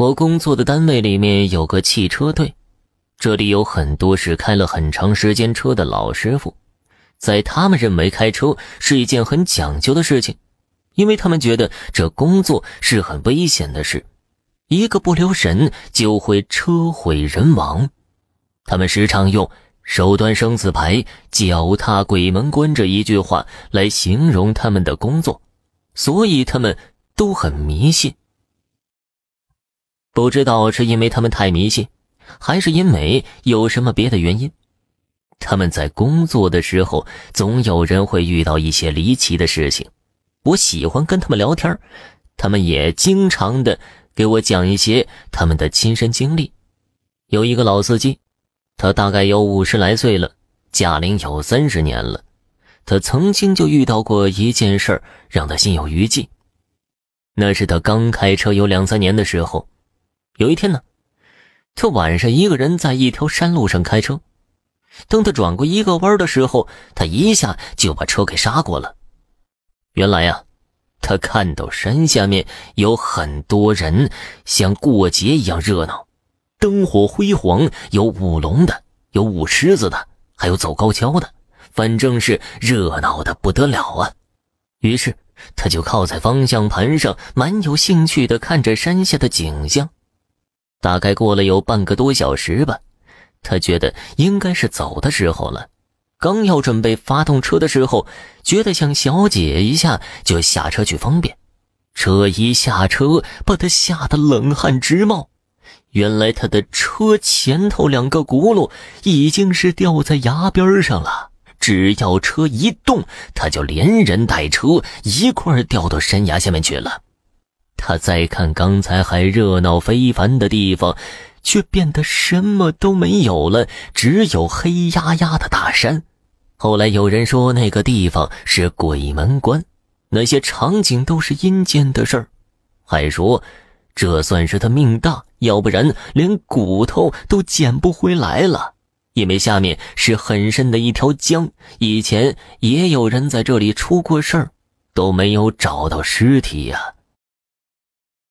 我工作的单位里面有个汽车队，这里有很多是开了很长时间车的老师傅，在他们认为开车是一件很讲究的事情，因为他们觉得这工作是很危险的事，一个不留神就会车毁人亡。他们时常用“手端生死牌，脚踏鬼门关”这一句话来形容他们的工作，所以他们都很迷信。不知道是因为他们太迷信，还是因为有什么别的原因，他们在工作的时候总有人会遇到一些离奇的事情。我喜欢跟他们聊天，他们也经常的给我讲一些他们的亲身经历。有一个老司机，他大概有五十来岁了，驾龄有三十年了。他曾经就遇到过一件事儿，让他心有余悸。那是他刚开车有两三年的时候。有一天呢，他晚上一个人在一条山路上开车，等他转过一个弯的时候，他一下就把车给刹过了。原来呀，他看到山下面有很多人，像过节一样热闹，灯火辉煌，有舞龙的，有舞狮子的，还有走高跷的，反正是热闹的不得了啊。于是他就靠在方向盘上，蛮有兴趣的看着山下的景象。大概过了有半个多小时吧，他觉得应该是走的时候了。刚要准备发动车的时候，觉得想小解一下，就下车去方便。车一下车，把他吓得冷汗直冒。原来他的车前头两个轱辘已经是掉在崖边上了，只要车一动，他就连人带车一块掉到山崖下面去了。他再看刚才还热闹非凡的地方，却变得什么都没有了，只有黑压压的大山。后来有人说那个地方是鬼门关，那些场景都是阴间的事儿，还说这算是他命大，要不然连骨头都捡不回来了。因为下面是很深的一条江，以前也有人在这里出过事儿，都没有找到尸体呀。